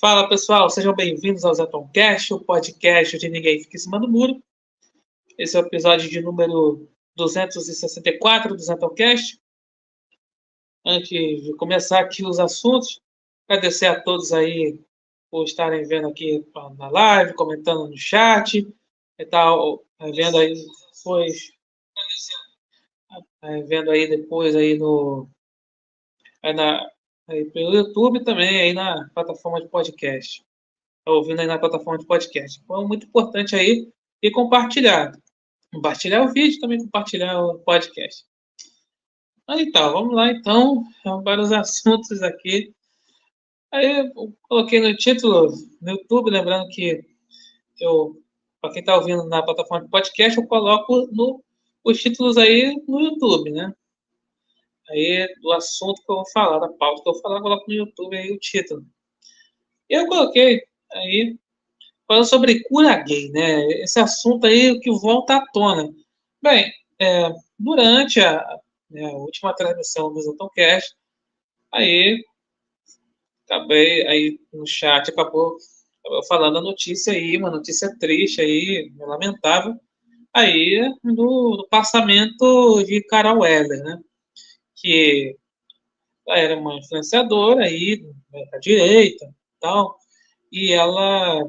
Fala pessoal, sejam bem-vindos ao Zetoncast, o podcast de Ninguém Fica em Cima do Muro. Esse é o episódio de número 264 do Zetoncast. Antes de começar aqui os assuntos, agradecer a todos aí por estarem vendo aqui na live, comentando no chat, e tal, vendo aí depois, vendo aí depois aí no aí na aí pelo YouTube também, aí na plataforma de podcast. Tá ouvindo aí na plataforma de podcast. Então, muito importante aí e compartilhar. Compartilhar o vídeo, também compartilhar o podcast. Aí tá, vamos lá então. Vários assuntos aqui. Aí eu coloquei no título no YouTube, lembrando que eu, para quem está ouvindo na plataforma de podcast, eu coloco no, os títulos aí no YouTube, né? Aí do assunto que eu vou falar, da pauta que eu vou falar, coloco no YouTube aí o título. Eu coloquei aí falando sobre cura gay, né? Esse assunto aí que volta à tona. Bem, é, durante a, né, a, última transmissão do Zatoncast, aí acabei aí no chat acabou, acabou falando a notícia aí, uma notícia triste aí, lamentável, aí do, do passamento de Carol Weller, né? Que ela era uma influenciadora aí da direita tal, e ela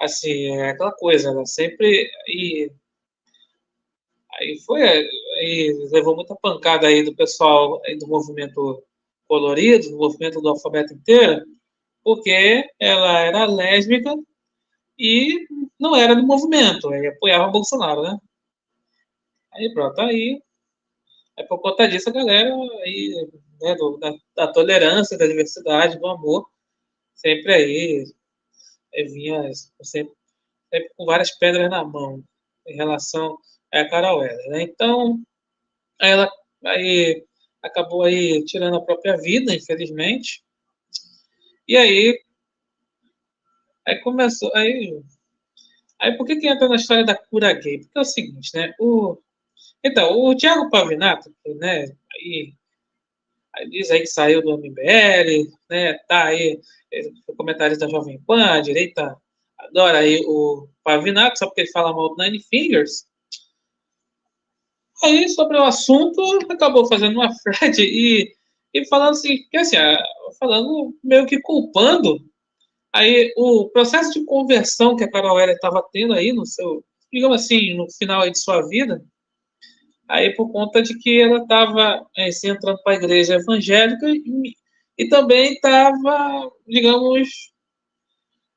assim, é aquela coisa, ela sempre e aí foi aí levou muita pancada aí do pessoal aí do movimento colorido, do movimento do alfabeto inteiro, porque ela era lésbica e não era do movimento, aí apoiava o Bolsonaro, né? Aí pronto, aí é por conta disso a galera aí, né, do, da, da, tolerância, da diversidade, do amor, sempre aí, aí vinha sempre, sempre, com várias pedras na mão em relação a Carol Heller, né? Então, ela aí acabou aí tirando a própria vida, infelizmente. E aí aí começou aí aí por que que entra na história da cura gay? Porque é o seguinte, né? O então, o Thiago Pavinato, né, aí, aí diz aí que saiu do MBL, né, tá aí, é, comentários da Jovem Pan, a direita adora aí o Pavinato, só porque ele fala mal do Nine Fingers. Aí, sobre o assunto, acabou fazendo uma thread e, e falando assim, que assim, falando meio que culpando aí o processo de conversão que a Carol Heller estava tendo aí no seu, digamos assim, no final de sua vida, aí por conta de que ela estava é, se entrando para a igreja evangélica e, e também estava, digamos,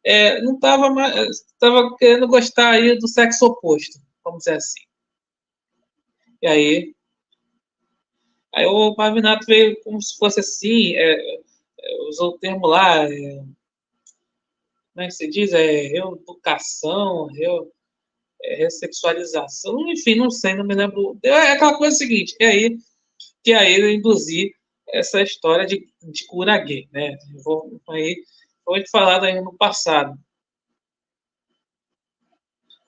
é, não estava estava querendo gostar aí do sexo oposto, vamos dizer assim. E aí, aí o Pavinato veio como se fosse assim, é, usou o termo lá, é, como é que se diz? É reeducação, re, é, ressexualização, enfim, não sei, não me lembro. É aquela coisa seguinte, é aí que aí eu induzi essa história de, de cura gay, né? vou aí foi falado aí no passado.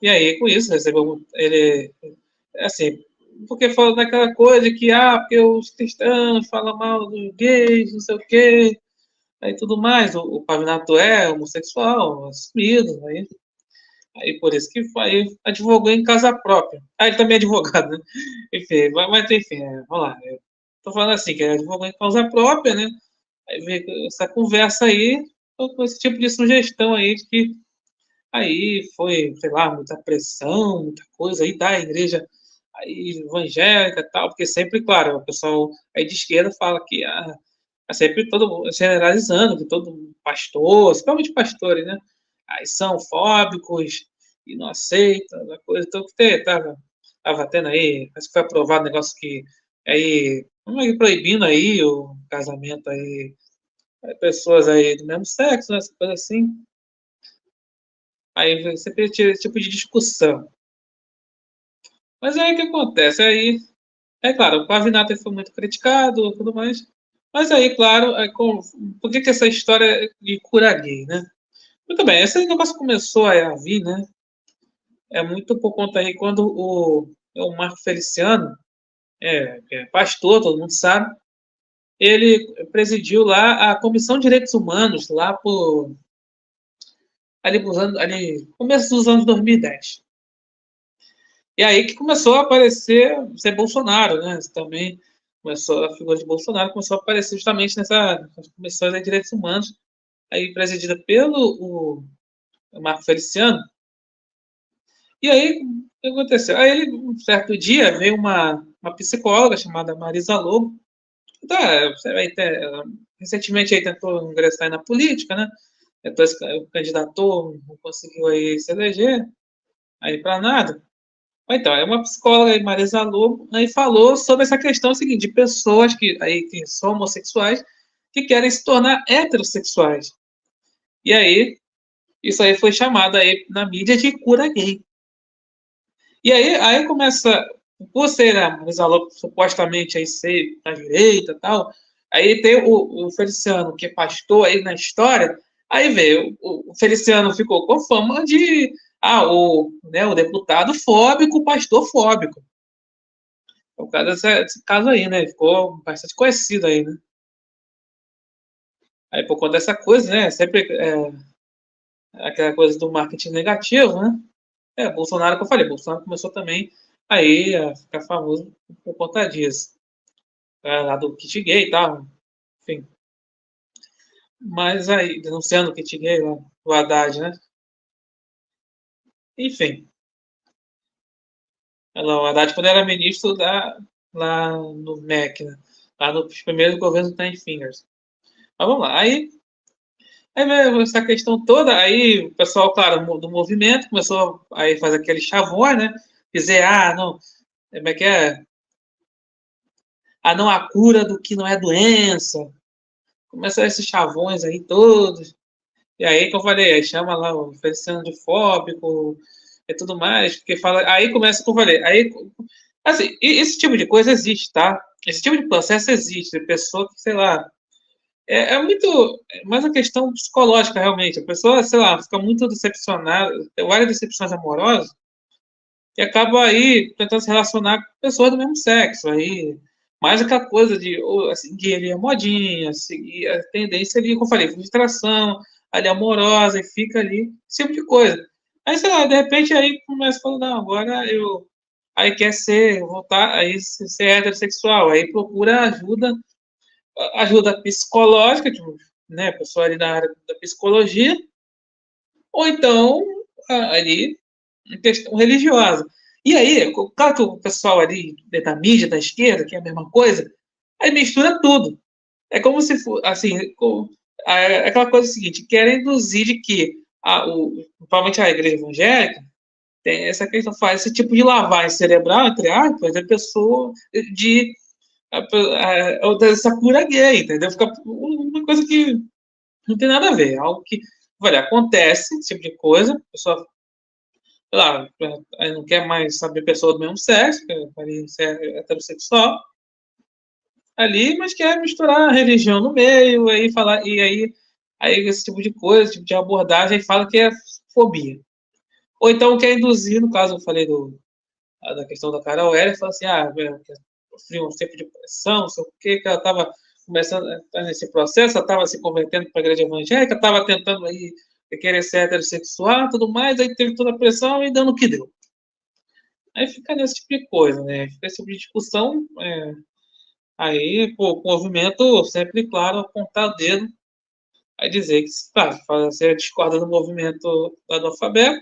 E aí, com isso, recebeu ele, assim, porque falou daquela coisa que, ah, porque os cristãos falam mal dos gays, não sei o quê, aí tudo mais, o, o Pavinato é homossexual, assumido, aí Aí por isso que aí advogou em casa própria. Ah, ele também é advogado, né? Enfim, mas enfim, é, vamos lá. Eu tô falando assim, que ele advogou em causa própria, né? Aí veio essa conversa aí, com esse tipo de sugestão aí, de que aí foi, sei lá, muita pressão, muita coisa aí da igreja aí, evangélica tal, porque sempre, claro, o pessoal aí de esquerda fala que ah, é sempre todo generalizando, que todo pastor, principalmente pastores, né? Aí são fóbicos, e não aceita, a coisa. Então, que tava, tava tendo aí, acho que foi aprovado um negócio que aí, vamos aí proibindo aí o casamento aí, pessoas aí do mesmo sexo, né, essa coisa assim. Aí sempre tinha esse tipo de discussão. Mas aí o que acontece? Aí, é claro, o Pavinato foi muito criticado tudo mais. Mas aí, claro, é com, por que, que essa história de cura gay, né? Muito bem, esse negócio começou a vir, né? é muito por conta aí quando o, o Marco Feliciano, é, é pastor, todo mundo sabe, ele presidiu lá a Comissão de Direitos Humanos, lá por ali, anos, ali começo dos anos 2010. E aí que começou a aparecer ser Bolsonaro, né? Também começou a figura de Bolsonaro começou a aparecer justamente nessa comissões de direitos humanos, aí presidida pelo o Marco Feliciano. E aí o que aconteceu? Aí ele, um certo dia veio uma, uma psicóloga chamada Marisa Lobo. Tá, recentemente aí tentou ingressar na política, né? Tentou, candidatou, não conseguiu aí se eleger, aí para nada. Então, é uma psicóloga, Marisa Lobo, aí falou sobre essa questão seguinte, de pessoas que, aí, que são homossexuais que querem se tornar heterossexuais. E aí, isso aí foi chamado aí na mídia de cura gay. E aí, aí começa, por ser Lobo supostamente aí ser da direita tal, aí tem o, o Feliciano, que é pastor aí na história, aí veio, o, o Feliciano ficou com fama de ah, o, né, o deputado fóbico, o pastor fóbico. É o desse, desse, caso aí, né? Ficou bastante conhecido aí, né? Aí por conta dessa coisa, né? Sempre é, aquela coisa do marketing negativo, né? É, Bolsonaro, que eu falei, Bolsonaro começou também aí a ficar famoso por conta disso. É, lá do kit gay e tal, enfim. Mas aí, denunciando o kit gay lá, o Haddad, né? Enfim. Ela, o Haddad, quando era ministro da, lá no MEC, né? lá nos primeiros governos do Ten Fingers. Mas vamos lá. Aí, aí essa questão toda, aí o pessoal, claro, do movimento começou a fazer aquele chavões, né? Dizer, ah, não, como é que é? Ah, não há cura do que não é doença. Começaram esses chavões aí todos. E aí, como eu falei, aí chama lá o Feliciano de fóbico e tudo mais, porque fala. Aí começa, como eu falei, aí. Assim, esse tipo de coisa existe, tá? Esse tipo de processo existe, pessoa que, sei lá. É, é muito. É mais uma questão psicológica, realmente. A pessoa, sei lá, fica muito decepcionada, várias decepções amorosas, e acaba aí tentando se relacionar com pessoas do mesmo sexo. Aí mais aquela coisa de seguir ali a modinha, seguir a tendência ali, como eu falei, frustração, ali amorosa e fica ali, esse tipo de coisa. Aí, sei lá, de repente aí começa a falar, não, agora eu. Aí quer ser, voltar, aí ser heterossexual, aí procura ajuda, ajuda psicológica, tipo, né, pessoa ali da área da psicologia, ou então ali questão religiosa. E aí, claro que o pessoal ali da mídia, da esquerda, que é a mesma coisa, aí mistura tudo. É como se fosse, assim, é aquela coisa seguinte, querem induzir de que a, o, principalmente a igreja evangélica tem essa questão, faz esse tipo de lavagem cerebral, entre aspas, da pessoa de dessa cura gay, entendeu? Fica uma coisa que não tem nada a ver, é algo que olha, acontece, esse tipo de coisa, a pessoa sei lá, não quer mais saber pessoa do mesmo sexo, quer ser heterossexual, ali, mas quer misturar a religião no meio, aí falar, e aí, aí esse tipo de coisa, tipo de abordagem, fala que é fobia. Ou então quer induzir, no caso eu falei do, da questão da Carol Ela fala assim, ah, sofreu um tempo de pressão, sei o que, que ela estava começando nesse processo, ela estava se convertendo para a igreja evangélica, estava tentando aí querer ser heterossexual, tudo mais, aí teve toda a pressão e dando o que deu. Aí fica nesse tipo de coisa, né? Fica esse tipo de discussão, é, Aí, pô, o movimento sempre, claro, apontar o dedo, aí dizer que, claro, você discorda do movimento analfabeto,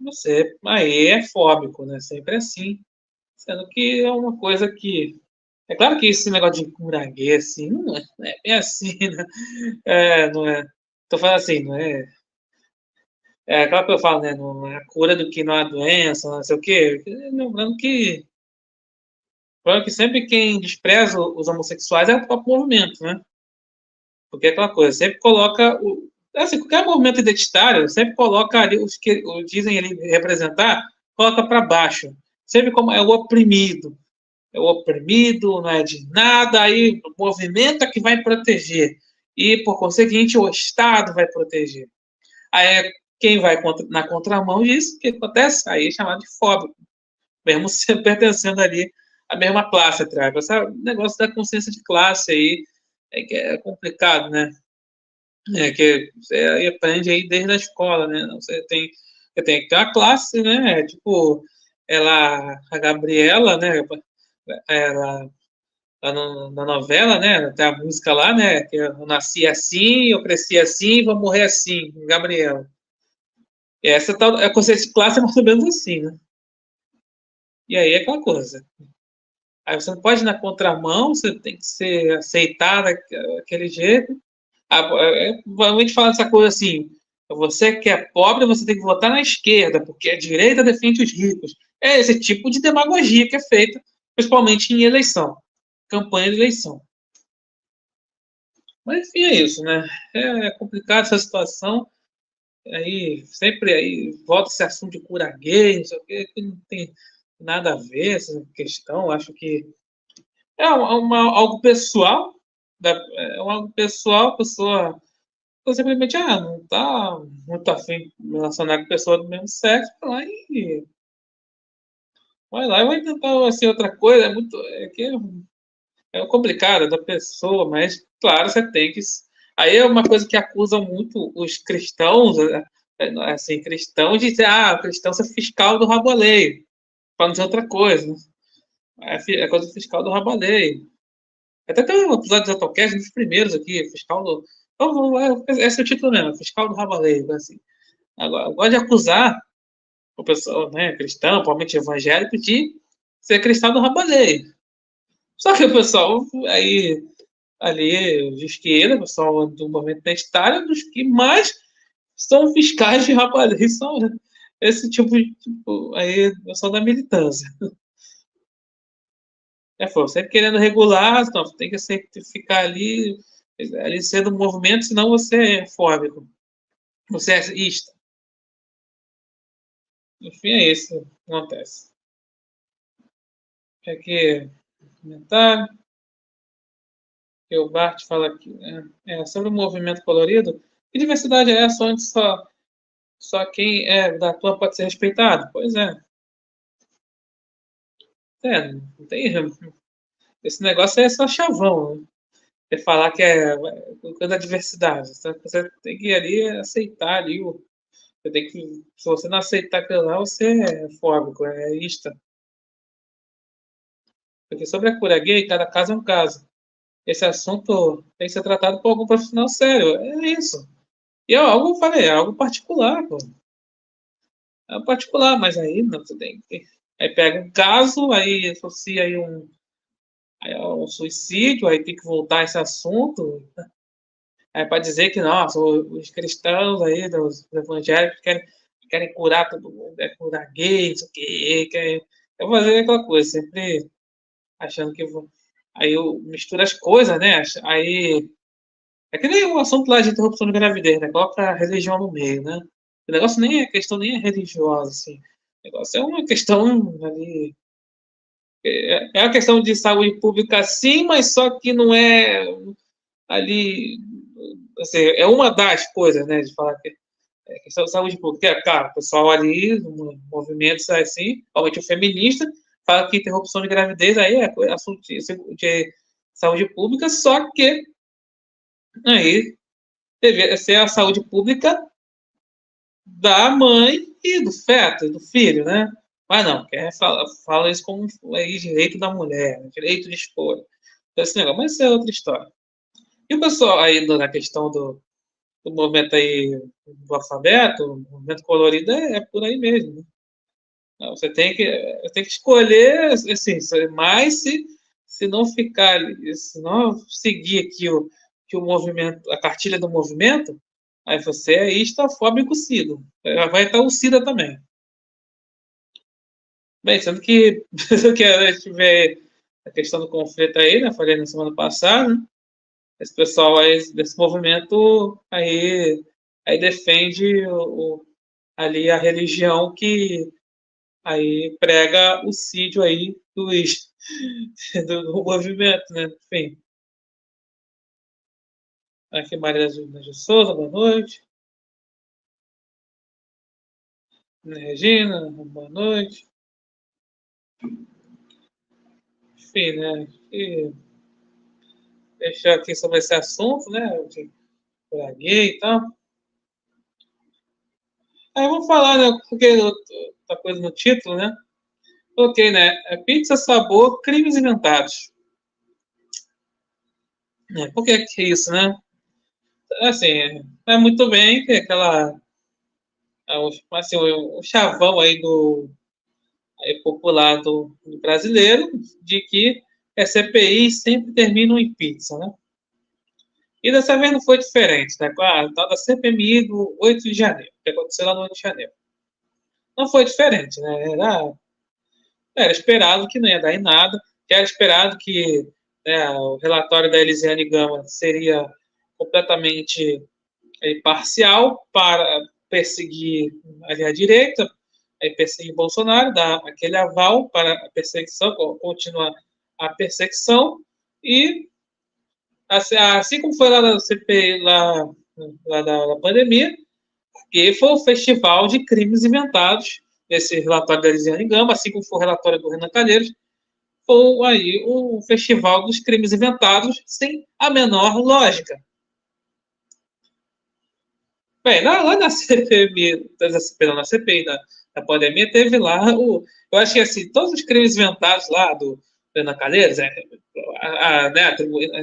você aí é fóbico, né? Sempre assim. Sendo que é uma coisa que. É claro que esse negócio de cura gay, assim, não é, não é bem assim, né? É, não é. Tô falando assim, não é. É claro que eu falo, né? Não é a cura do que não é doença, não sei o quê. Lembrando que Claro que sempre quem despreza os homossexuais é o próprio movimento, né? Porque é aquela coisa, sempre coloca. O, assim, qualquer movimento identitário sempre coloca ali os que dizem ele representar, coloca para baixo. Sempre como é o oprimido. É o oprimido, não é de nada, aí o movimento é que vai proteger. E, por conseguinte, o Estado vai proteger. Aí, quem vai na contramão disso, o que acontece? Aí é chamado de fóbico, mesmo pertencendo ali a mesma classe atrás. Esse negócio da consciência de classe aí, é que é complicado, né? É que você aprende aí desde a escola, né? Você tem, você tem a classe, né? Tipo, ela, a Gabriela, né? Ela, lá no, na novela, né? Tem a música lá, né? Que eu nasci assim, eu cresci assim, vou morrer assim, Gabriela. E essa tal, a conceito de classe é mais ou menos assim, né? E aí é aquela coisa. Aí você não pode ir na contramão, você tem que ser aceitado daquele jeito. Provavelmente fala essa coisa assim: você que é pobre, você tem que votar na esquerda, porque a direita defende os ricos. É esse tipo de demagogia que é feita, principalmente em eleição, campanha de eleição. Mas enfim, é isso, né? É complicado essa situação. Aí sempre aí volta esse assunto de cura gay, não sei o quê, que não tem nada a ver essa questão. Acho que é uma, algo pessoal, é algo pessoal, a pessoa simplesmente ah, não tá muito afim de relacionar com pessoa do mesmo sexo, lá e vai lá e vai tentar assim, outra coisa, é muito é que é, é complicado da pessoa, mas claro, você tem que aí é uma coisa que acusam muito os cristãos, é, é, assim, cristãos de dizer, ah, cristão é fiscal do raboleio para não dizer outra coisa. Né? É, coisa fiscal do Rabalei. Até tem um episódio do Autocast, um dos primeiros aqui, fiscal do. Esse é o título mesmo, fiscal do Rabalei. Assim. Agora, gosta de acusar o pessoal né, cristão, provavelmente evangélico, de ser cristão do Rabalei. Só que o pessoal aí, ali, de esquerda, o pessoal do movimento identitário, dos que mais são fiscais de Rabalei são esse tipo de tipo, aí sou da militância. É, foi sempre querendo regular, então, tem que sempre ficar ali, ali sendo movimento, senão você é fóbico. Você é ista. Enfim, é isso que acontece. Aqui, comentário. Que o Bart fala aqui. É, é, sobre o movimento colorido. Que diversidade é essa onde só só quem é da tua pode ser respeitado? Pois é. É, não tem. Esse negócio é só chavão. Né? É falar que é coisa da diversidade. Você tem que ir ali aceitar ali o. Tem que, se você não aceitar aquilo lá, você é fóbico, é ista. Porque sobre a cura gay, cada caso é um caso. Esse assunto tem que ser tratado por algum profissional sério. É isso. E é algo, falei, é algo particular, pô. É particular, mas aí não, você tem que. Aí pega um caso, aí associa aí um, aí é um suicídio, aí tem que voltar esse assunto. Aí para dizer que, nossa, os cristãos aí, os evangélicos querem, querem curar todo mundo, é curar gays, o quê, quer, quer fazer aquela coisa, sempre achando que. Aí eu misturo as coisas, né? Aí é que nem o assunto lá de interrupção de gravidez, né? Coloca a religião no meio, né? O negócio nem é questão nem é religiosa, assim. O negócio é uma questão ali. É, é uma questão de saúde pública, sim, mas só que não é ali. Assim, é uma das coisas, né? De falar que é questão de saúde pública. Claro, o pessoal ali, movimentos assim, principalmente o feminista, fala que interrupção de gravidez aí é assunto de, de saúde pública, só que Aí deveria ser a saúde pública da mãe e do feto, do filho, né? Mas não, quer fala, fala isso como aí, direito da mulher, direito de escolha. Então, negócio, mas isso é outra história. E o pessoal aí na questão do, do movimento aí do alfabeto, o movimento colorido é, é por aí mesmo. Né? Você tem que, tem que escolher, assim, mais se, se não ficar, se não seguir aqui o, que o movimento, a cartilha do movimento, aí você é istafóbico Cida. Vai estar o também. Bem, sendo que, que a gente vê a questão do conflito aí, né? Falei na semana passada, né? Esse pessoal aí, desse movimento aí, aí defende o, o, ali a religião que aí prega o sídio aí do, do movimento, né? Enfim. Aqui Maria de Souza, boa noite. Regina, boa noite. Enfim, né? E deixar aqui sobre esse assunto, né? De gay e tal. Aí vamos falar, né? Porque outra coisa no título, né? Ok, né? É pizza sabor crimes inventados. É, por que, que é isso, né? Assim, é muito bem que aquela. É assim, o chavão aí do aí, popular do, do brasileiro de que as CPI sempre terminam em pizza, né? E dessa vez não foi diferente, né? Com a tal da CPMI do 8 de janeiro, que aconteceu lá no 8 de janeiro. Não foi diferente, né? Era, era esperado que não ia dar em nada, era esperado que né, o relatório da Elisiane Gama seria completamente é, parcial para perseguir a direita, perseguir Bolsonaro, dar aquele aval para a perseguição, continuar a perseguição, e assim, assim como foi lá na CPI, lá, lá da, da pandemia, que foi o festival de crimes inventados, esse relatório da Elisiane Gama, assim como foi o relatório do Renan Calheiros, foi aí o festival dos crimes inventados sem a menor lógica. Bem, lá, lá na CPI, perdão, na CPI da, da pandemia, teve lá o. Eu acho que assim, todos os crimes inventados lá do Renan Calheiros, é, a, a, né,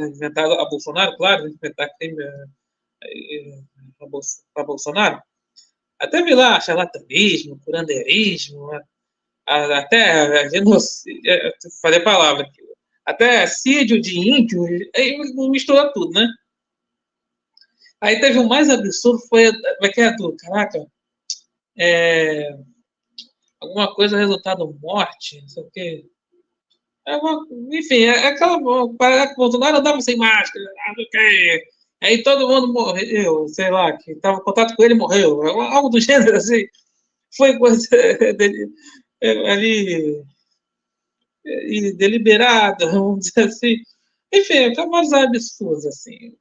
inventado a Bolsonaro, claro, inventar crime é, para Bolsonaro. Até vi lá charlatanismo, curandeirismo, né, até genocídio, é, falei a palavra aqui, até sídio de índio, misturou tudo, né? Aí teve o mais absurdo, foi aquela é do, caraca, é, alguma coisa resultado morte, não sei o quê. É uma, enfim, é aquela. Parece que Bolsonaro andava sem máscara, quê. Aí todo mundo morreu, sei lá, que estava em contato com ele morreu, algo do gênero assim. Foi coisa dele, ali deliberada, vamos dizer assim. Enfim, vários absurdos, assim.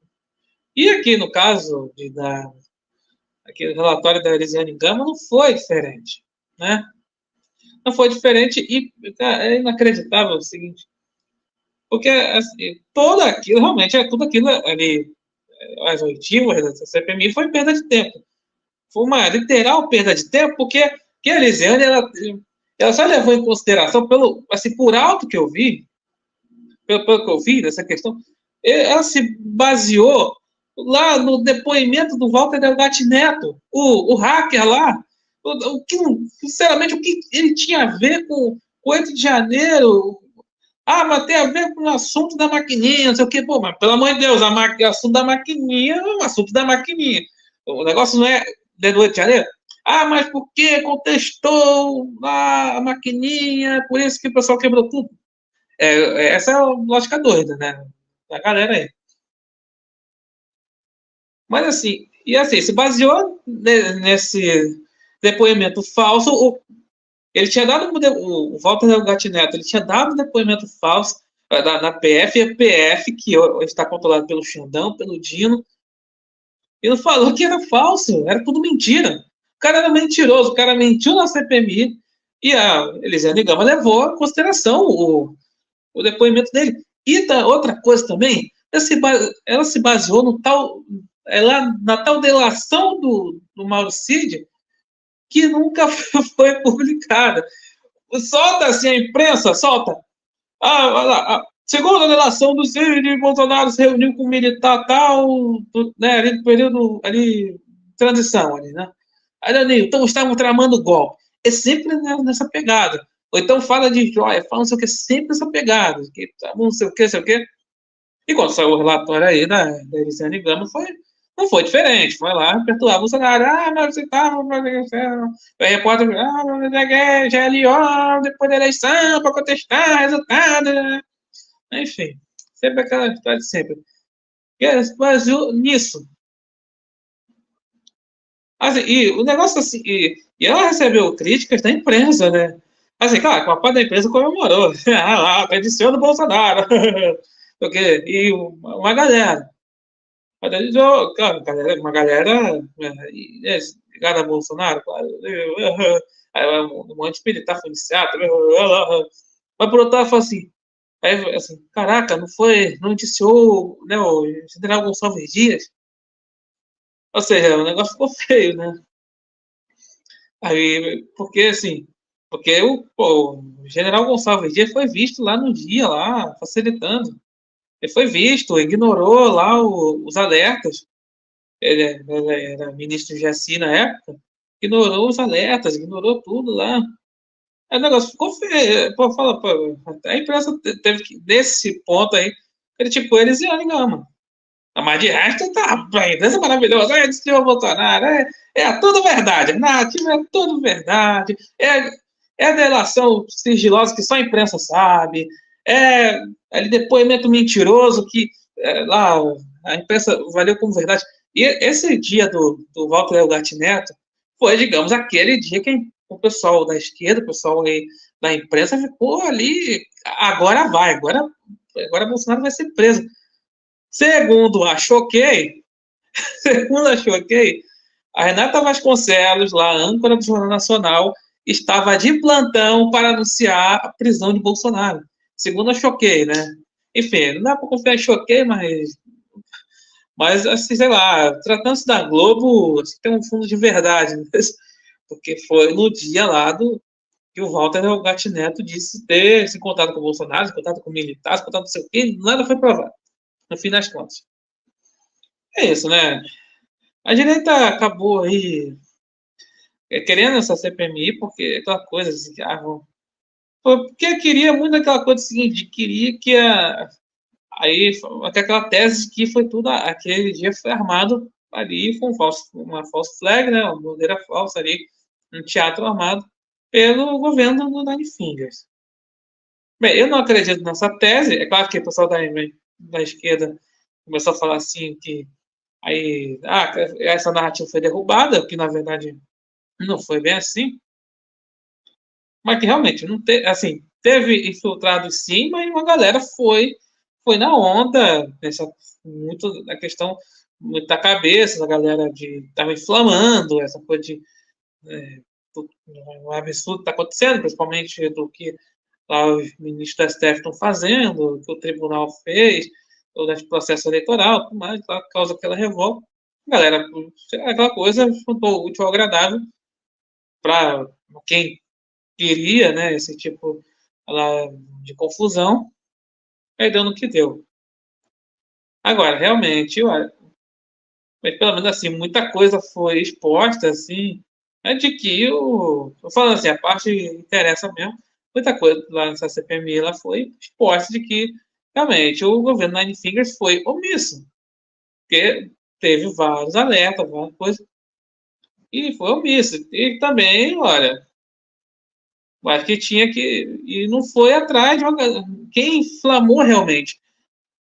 E aqui, no caso de, da, aquele relatório da Elisiane Gama, não foi diferente, né? Não foi diferente e é inacreditável o seguinte, porque assim, todo aquilo, realmente, é tudo aquilo ali, as oitivas da CPMI foi perda de tempo. Foi uma literal perda de tempo, porque que a Elisiane, ela, ela só levou em consideração, pelo, assim, por alto que eu vi, pelo, pelo que eu vi questão, ela se baseou lá no depoimento do Walter Delgatti Neto, o, o hacker lá, o, que, sinceramente, o que ele tinha a ver com o 8 de janeiro? Ah, mas tem a ver com o assunto da maquininha, não sei o quê. Pô, mas pelo amor de Deus, o assunto da maquininha é o assunto da maquininha. O negócio não é do 8 de janeiro? Ah, mas por que contestou a maquininha, por isso que o pessoal quebrou tudo? É, essa é a lógica doida, né? Da galera aí. Mas assim, e assim, se baseou nesse depoimento falso. O, ele tinha dado o, o Walter Gatineto, ele tinha dado depoimento falso eh, na, na PF, e a PF, que está controlada pelo Xandão, pelo Dino, e não falou que era falso, era tudo mentira. O cara era mentiroso, o cara mentiu na CPMI, e a Elisiane Gama levou em consideração o, o depoimento dele. E da, outra coisa também, ela se, ela se baseou no tal lá na tal delação do, do Mauro Cid, que nunca foi publicada. Solta assim a imprensa, solta. Ah, lá, segundo a delação do Cid, Bolsonaro se reuniu com o militar tal, né, ali no período ali, transição ali, né? Aí, Danilo, então estavam tramando golpe. É sempre nessa pegada. Ou então fala de joia, fala não sei o que, sempre nessa pegada. Que, não sei o que, sei o que. E quando saiu o relatório aí da, da Elisiane Gama, foi não foi diferente, foi lá perturbar o Bolsonaro. Ah, mas você fazendo O repórter, ah, mas é já é depois da eleição para contestar resultado. Enfim, sempre aquela história de sempre. Mas nisso. Assim, e o negócio assim, e, e ela recebeu críticas da imprensa, né? Assim, claro, com a parte da imprensa comemorou. ah, lá, tradição do Bolsonaro. Porque, e uma galera. Claro, uma galera é, ligada a Bolsonaro, claro, um monte de militar foi iniciado, mas por outro lado, fala assim, Aí, assim, caraca, não foi, não indiciou né, o general Gonçalves Dias? Ou seja, o negócio ficou feio, né? Aí, porque assim, porque o, pô, o general Gonçalves Dias foi visto lá no dia, lá, facilitando. Ele foi visto, ignorou lá o, os alertas. Ele, ele, era ministro de Jaci na época, ignorou os alertas, ignorou tudo lá. Aí o negócio ficou feio. Pô, fala, pô, a imprensa teve que, nesse ponto aí, criticou eles e Gama. Mas de resto, tá, a imprensa é maravilhosa. É, disse o Bolsonaro, é, é tudo verdade. Narrativa é tudo verdade. É, é delação sigilosa que só a imprensa sabe. É, é depoimento mentiroso que é, lá a imprensa valeu como verdade. E esse dia do, do Walter Elgatti Neto foi, digamos, aquele dia que o pessoal da esquerda, o pessoal da imprensa ficou ali, agora vai, agora, agora Bolsonaro vai ser preso. Segundo a Choquei, segundo a Choquei, a Renata Vasconcelos, lá, âncora do Jornal Nacional, estava de plantão para anunciar a prisão de Bolsonaro. Segundo a Choquei, né? Enfim, não dá para confiar em Choquei, mas. Mas, assim, sei lá, tratando-se da Globo, assim, tem um fundo de verdade, mesmo, porque foi no dia lá do, que o Walter Gatineto disse ter se contato com o Bolsonaro, se contato com militares, se com não sei o quê, nada foi provado, no fim das contas. É isso, né? A direita acabou aí é, querendo essa CPMI, porque aquela coisa assim, ah, porque queria muito aquela coisa seguinte, queria que a, aí até aquela tese que foi tudo aquele dia foi armado ali com um falso, uma false flag, né, uma bandeira falsa ali, um teatro armado pelo governo do Nine Fingers. Bem, eu não acredito nessa tese, é claro que o pessoal da, da esquerda começou a falar assim que aí, ah, essa narrativa foi derrubada, que na verdade não foi bem assim. Mas que realmente não teve, assim, teve infiltrado sim, mas uma galera foi foi na onda, nessa muito a questão da cabeça da galera de estava inflamando essa coisa de é, um absurdo está acontecendo, principalmente do que lá os ministros da STF estão fazendo, que o tribunal fez, todo esse processo eleitoral, mas lá causa aquela revolta. Galera, aquela coisa juntou útil ao agradável para quem queria, né, esse tipo de confusão, aí no que deu. Agora, realmente, olha, mas pelo menos assim, muita coisa foi exposta, assim, é de que o. Tô falando assim, a parte interessa mesmo, muita coisa lá nessa CPMI ela foi exposta de que realmente o governo Nine Fingers foi omisso. Porque teve vários alertas, várias coisas e foi omisso. E também, olha, acho que tinha que. E não foi atrás de quem inflamou realmente.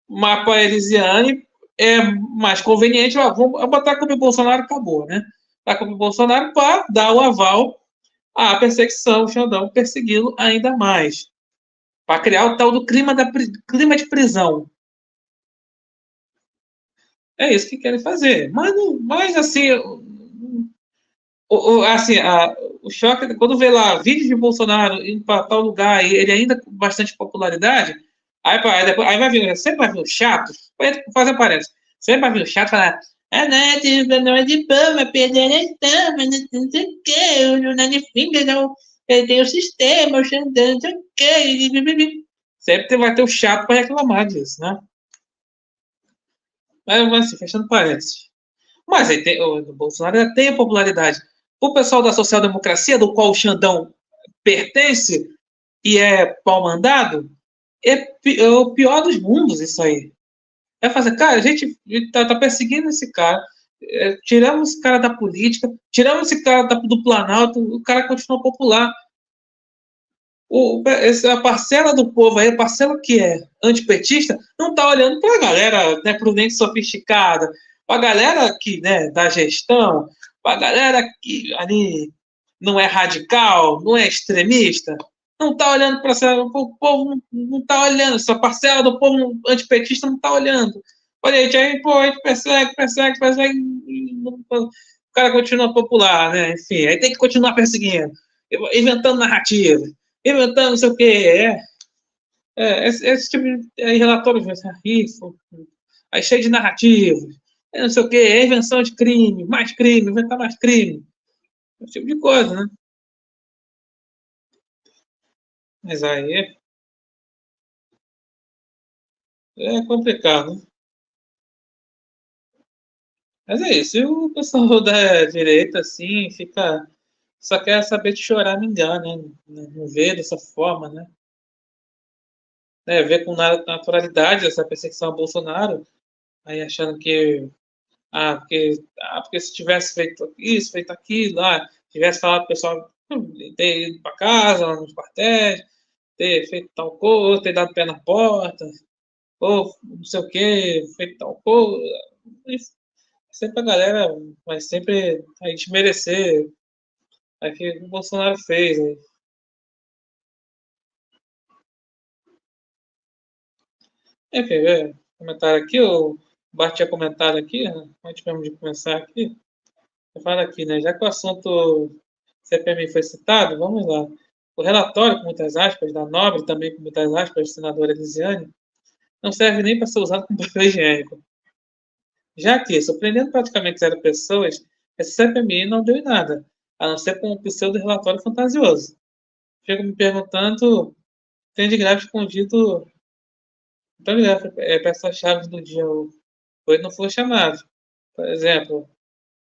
Mapa Elisiane é mais conveniente, ó, vamos botar culpa Bolsonaro acabou, né? A culpa Bolsonaro para dar o aval à perseguição, o Xandão persegui-lo ainda mais. Para criar o tal do clima, da, clima de prisão. É isso que querem fazer. Mas, mas assim, o, o, assim, a, o choque, quando vê lá vídeos de Bolsonaro indo para tal lugar e ele ainda com bastante popularidade, aí, aí, depois, aí vai vir, sempre vai vir o chato, fazer parênteses, sempre vai vir o chato falar, ah, não, não é de fama, perder a estama, não sei o quê, o Nani Finger não, tem o sistema, o Xandão, não sei o quê, sempre vai ter o chato para reclamar disso, né? Mas, assim, fechando parênteses. Mas tem, o Bolsonaro tem a popularidade o pessoal da social-democracia, do qual o Xandão pertence e é pau-mandado, é, é, o pior dos mundos isso aí. É fazer, cara, a gente tá, tá perseguindo esse cara, é, tiramos esse cara da política, tiramos esse cara da, do Planalto, o cara continua popular. O, a parcela do povo aí, a parcela que é antipetista, não tá olhando para a galera né, prudente sofisticada, para a galera que, né, da gestão, a galera que ali não é radical, não é extremista, não está olhando para essa. O povo não está olhando, essa parcela do povo antipetista não está olhando. Olha, aí, aí, pô, a gente persegue, persegue, persegue, o cara continua popular, né? Enfim, aí tem que continuar perseguindo, inventando narrativa, inventando não sei o quê. É. É, esse, esse, tipo de aí, relatórios, aí, aí cheio de narrativas, é não sei o quê, é invenção de crime, mais crime, inventar mais crime. Esse tipo de coisa, né? Mas aí é complicado, né? Mas é isso. E o pessoal da direita, assim, fica. Só quer saber de chorar, me engana, né? Não vê dessa forma, né? É, ver com naturalidade essa perseguição a Bolsonaro, aí achando que. Ah, porque, ah, porque se tivesse feito isso, feito aquilo, ah, tivesse falado pro pessoal ter ido para casa, lá nos quartéis, ter feito tal coisa, ter dado pé na porta, ou não sei o que, feito tal coisa. Sempre a galera vai sempre a desmerecer aquilo que o Bolsonaro fez. Né? Enfim, é, comentário aqui, o Bart tinha comentado aqui, né? antes mesmo de começar aqui, eu falo aqui, né? Já que o assunto CPMI foi citado, vamos lá. O relatório, com muitas aspas, da Nobre, também com muitas aspas, senadora Elisiane, não serve nem para ser usado como papel higiênico. Já que, surpreendendo praticamente zero pessoas, esse CPMI não deu em nada, a não ser com um pseudo-relatório fantasioso. Fico me perguntando, tem de grave escondido então, grave é, peças-chave do dia hoje não foi chamado. Por exemplo,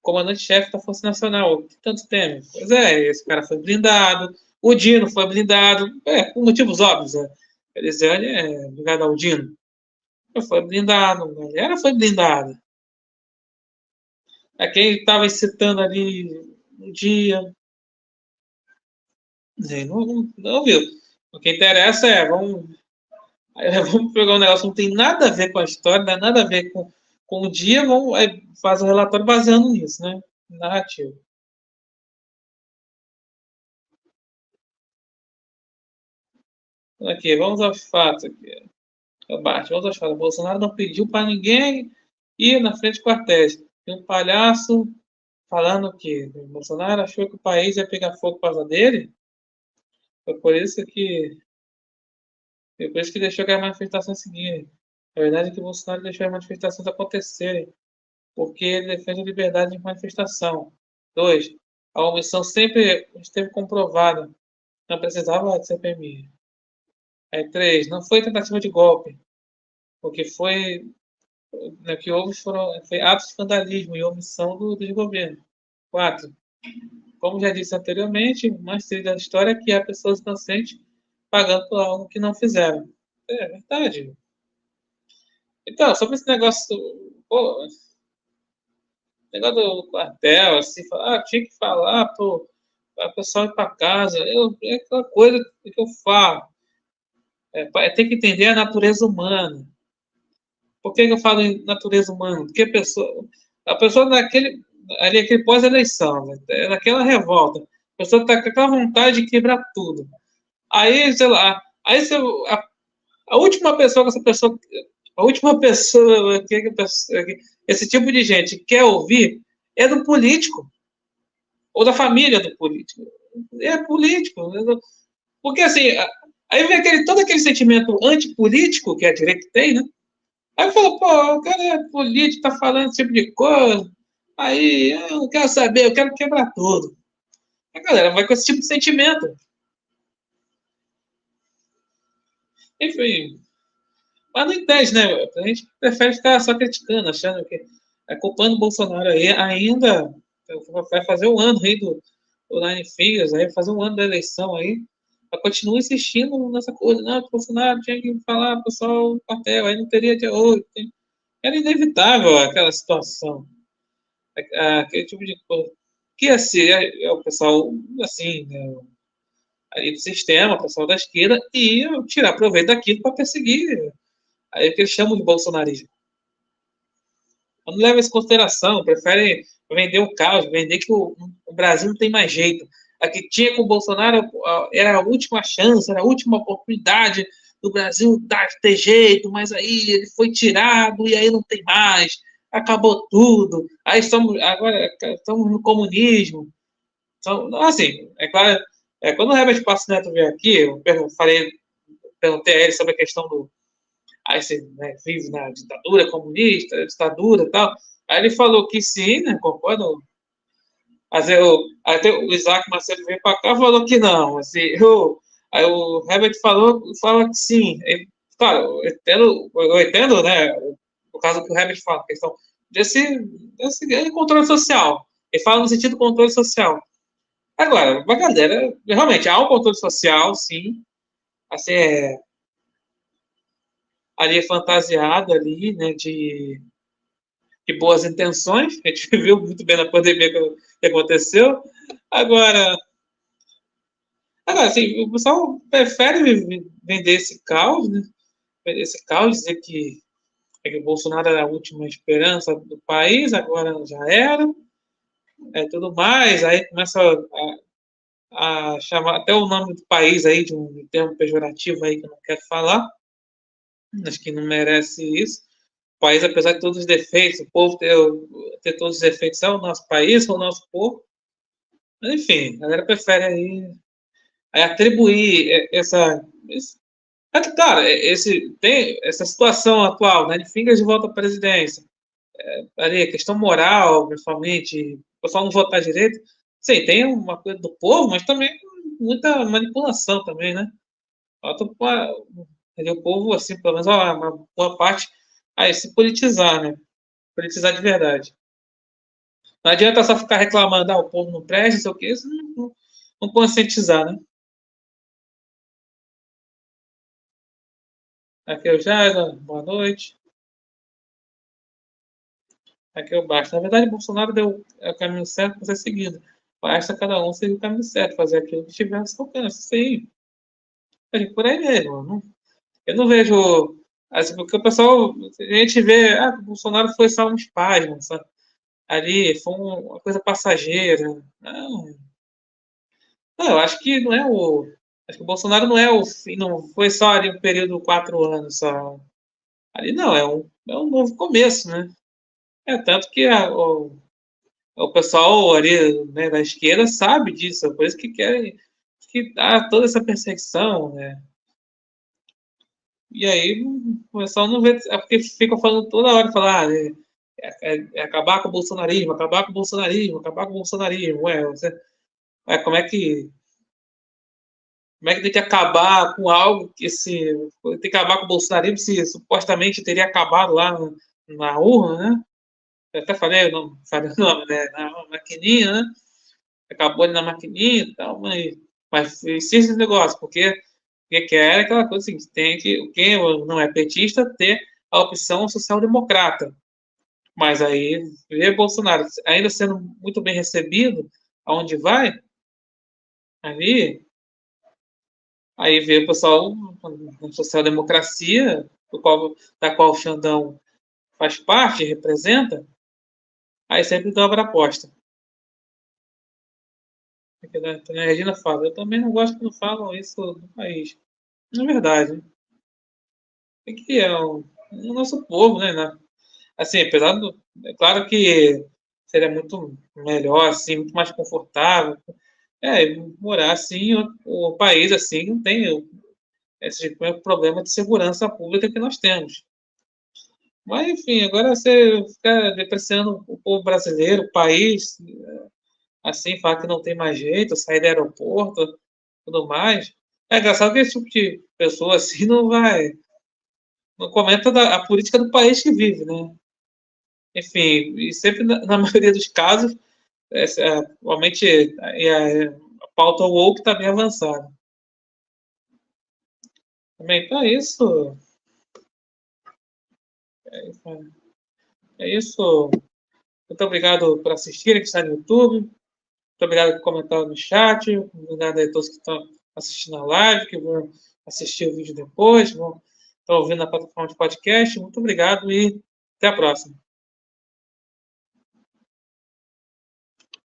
comandante-chefe da Força Nacional, que tanto teme. Pois é, esse cara foi blindado, o Dino foi blindado, é, por motivos óbvios. É. Elisiane é ligado ao Dino. Foi blindado, a galera foi blindada. É quem estava incitando ali no dia. Não, não, não viu. O que interessa é, vamos, vamos pegar um negócio que não tem nada a ver com a história, não nada a ver com, com o dia, vamos fazer um relatório baseando nisso, né? Narrativo. Aqui, vamos aos fatos aqui. Bate, vamos aos fatos. Bolsonaro não pediu para ninguém ir na frente de quartéis. Tem um palhaço falando que o Bolsonaro achou que o país ia pegar fogo por causa dele. Foi por isso que. Foi por isso que deixou que as manifestações seguirem. A verdade é que o Bolsonaro deixou as manifestações acontecerem. Porque ele defende a liberdade de manifestação. Dois, a omissão sempre esteve comprovada. Não precisava de CPMI. Aí, três, não foi tentativa de golpe. Porque foi né, que houve foram foi atos de vandalismo e omissão do, dos governos. Quatro, como já disse anteriormente, mais triste da história é que há pessoas inocentes pagando por algo que não fizeram. É verdade. Então, sobre esse negócio, pô, negócio do quartel, assim, falar, ah, tinha que falar para o pessoal ir para casa. Eu, é aquela coisa que eu falo. É, é, tem que entender a natureza humana. Por que, eu falo em natureza humana? Porque a pessoa, a pessoa naquele, ali, aquele pós-eleição, né? É naquela revolta, a pessoa está com aquela vontade de quebrar tudo. Aí, sei lá, aí você, a, a última pessoa que essa pessoa, a última pessoa que, que esse tipo de gente quer ouvir é do político ou da família do político. É político. Porque assim, aí vem aquele, todo aquele sentimento antipolítico que a direita tem, né? Aí falou, pô, o cara é político, tá falando esse tipo de coisa. Aí eu não quero saber, eu quero quebrar tudo. A galera vai com esse tipo de sentimento. Enfim. Mas não entende, né? A gente prefere ficar só criticando, achando que é culpando o Bolsonaro aí ainda. Vai fazer um ano aí do, do Nine Fingers, aí fazer um ano da eleição aí continua insistindo nessa coisa, não, o Bolsonaro tinha que falar pessoal o quartel, aí não teria dia 8. Era inevitável aquela situação. Aquele tipo de coisa. Que ia ser é, é o pessoal, assim, né, aí do sistema, o pessoal da esquerda, ia tirar proveito daquilo para perseguir. Aí é que eles chamam de bolsonarismo. Não leva isso em consideração, preferem vender o caos, vender que o, o Brasil não tem mais jeito a que tinha com o Bolsonaro era a última chance, era a última oportunidade do Brasil dar ter jeito, mas aí ele foi tirado e aí não tem mais, acabou tudo. Aí estamos agora estamos no comunismo. Então, assim, é claro, é, quando o Herbert Passo Neto veio aqui, eu falei, perguntei a ele sobre a questão do. Aí você né, vive na ditadura comunista, ditadura e tal. Aí ele falou que sim, né? Concordo. Mas eu, até o Isaac Macedo veio para cá falou que não. Assim, eu, aí o Herbert falou, fala que sim. Ele, claro, eu entendo, eu entendo, né? O caso que o Herbert fala, a questão desse, desse controle social. Ele fala no sentido controle social. Agora, uma galera, realmente, há um controle social, sim. Assim, é, ali fantasiado ali, né, de, de boas intenções. A gente viu muito bem na pandemia que, que aconteceu. Agora, agora, assim, o pessoal prefere vender esse caos, né? Vender esse caos, dizer que, é que o Bolsonaro era a última esperança do país, agora já era é, tudo mais, aí começa a, a, chamar até o nome do país aí de um termo pejorativo aí que eu não quero falar, acho que não merece isso. O país, apesar de todos os defeitos, o povo ter, ter todos os defeitos, é o nosso país, é o nosso povo. Mas, enfim, a galera prefere aí, aí atribuir essa. Esse, é claro, esse, tem essa situação atual, né, de Fingers de volta à presidência, é, ali, questão moral, principalmente, pessoal não votar direito. Sim, tem uma coisa do povo, mas também muita manipulação também, né? O povo, assim, pelo menos uma boa parte, aí se politizar, né? Politizar de verdade. Não adianta só ficar reclamando, ah, o povo não presta, sei o que, isso não, não, não conscientizar, né? Aqui é o Jairo, boa noite. Aqui eu baixo. Na verdade, Bolsonaro deu o caminho certo para ser seguido. Basta cada um seguir o caminho certo, fazer aquilo que estiver ao seu alcance. Sim. Por aí mesmo. Não, eu não vejo. Assim, porque o pessoal. A gente vê. Ah, o Bolsonaro foi só um espasmo, sabe? Ali, foi uma coisa passageira. Não. Não, eu acho que não é o. Acho que o Bolsonaro não é o fim, não foi só ali um período de quatro anos só. Ali não, é um, é um novo começo, né? É, tanto que a, o, o pessoal ali né, da esquerda sabe disso, é por isso que querem que há toda essa perseguição, né? E aí o pessoal não vê, é porque fica falando toda hora, falar, ah, é, é, é, acabar com o bolsonarismo, acabar com o bolsonarismo, acabar com o bolsonarismo, ué, você, ué, como é que como é que tem que acabar com algo que se tem que acabar com o bolsonarismo se supostamente teria acabado lá na, na urna, né? eu até falei, não falei o nome, né? Na maquininha, né? Acabou ali na maquininha e tal, mas, mas insiste esse negócio, porque que quer é aquela coisa assim, tem que, quem não é petista, ter a opção social-democrata. Mas aí, ver Bolsonaro ainda sendo muito bem recebido, aonde vai, ali, aí vê o pessoal social-democracia, da qual o Xandão faz parte, representa, Aí sempre dobra a aposta. A Regina fala, eu também não gosto que não falam isso do país. É verdade. É que é o, o nosso povo, né? Assim, apesar do. É claro que seria muito melhor, assim, muito mais confortável. É, morar assim, o, o país assim não tem esse problema de segurança pública que nós temos. Mas, enfim, agora você fica depreciando o povo brasileiro, o país, assim, falar que não tem mais jeito, sair do aeroporto, tudo mais. É engraçado que esse tipo de pessoa assim não vai. Não comenta da, a política do país que vive, né? Enfim, e sempre na, na maioria dos casos, é, realmente a, a pauta woke está bem avançada. Também, então é isso. É isso. Muito obrigado por assistir, que está no YouTube. Muito obrigado por comentar no chat. Obrigado a todos que estão assistindo a live, que vão assistir o vídeo depois, vão estar ouvindo na plataforma de podcast. Muito obrigado e até a próxima.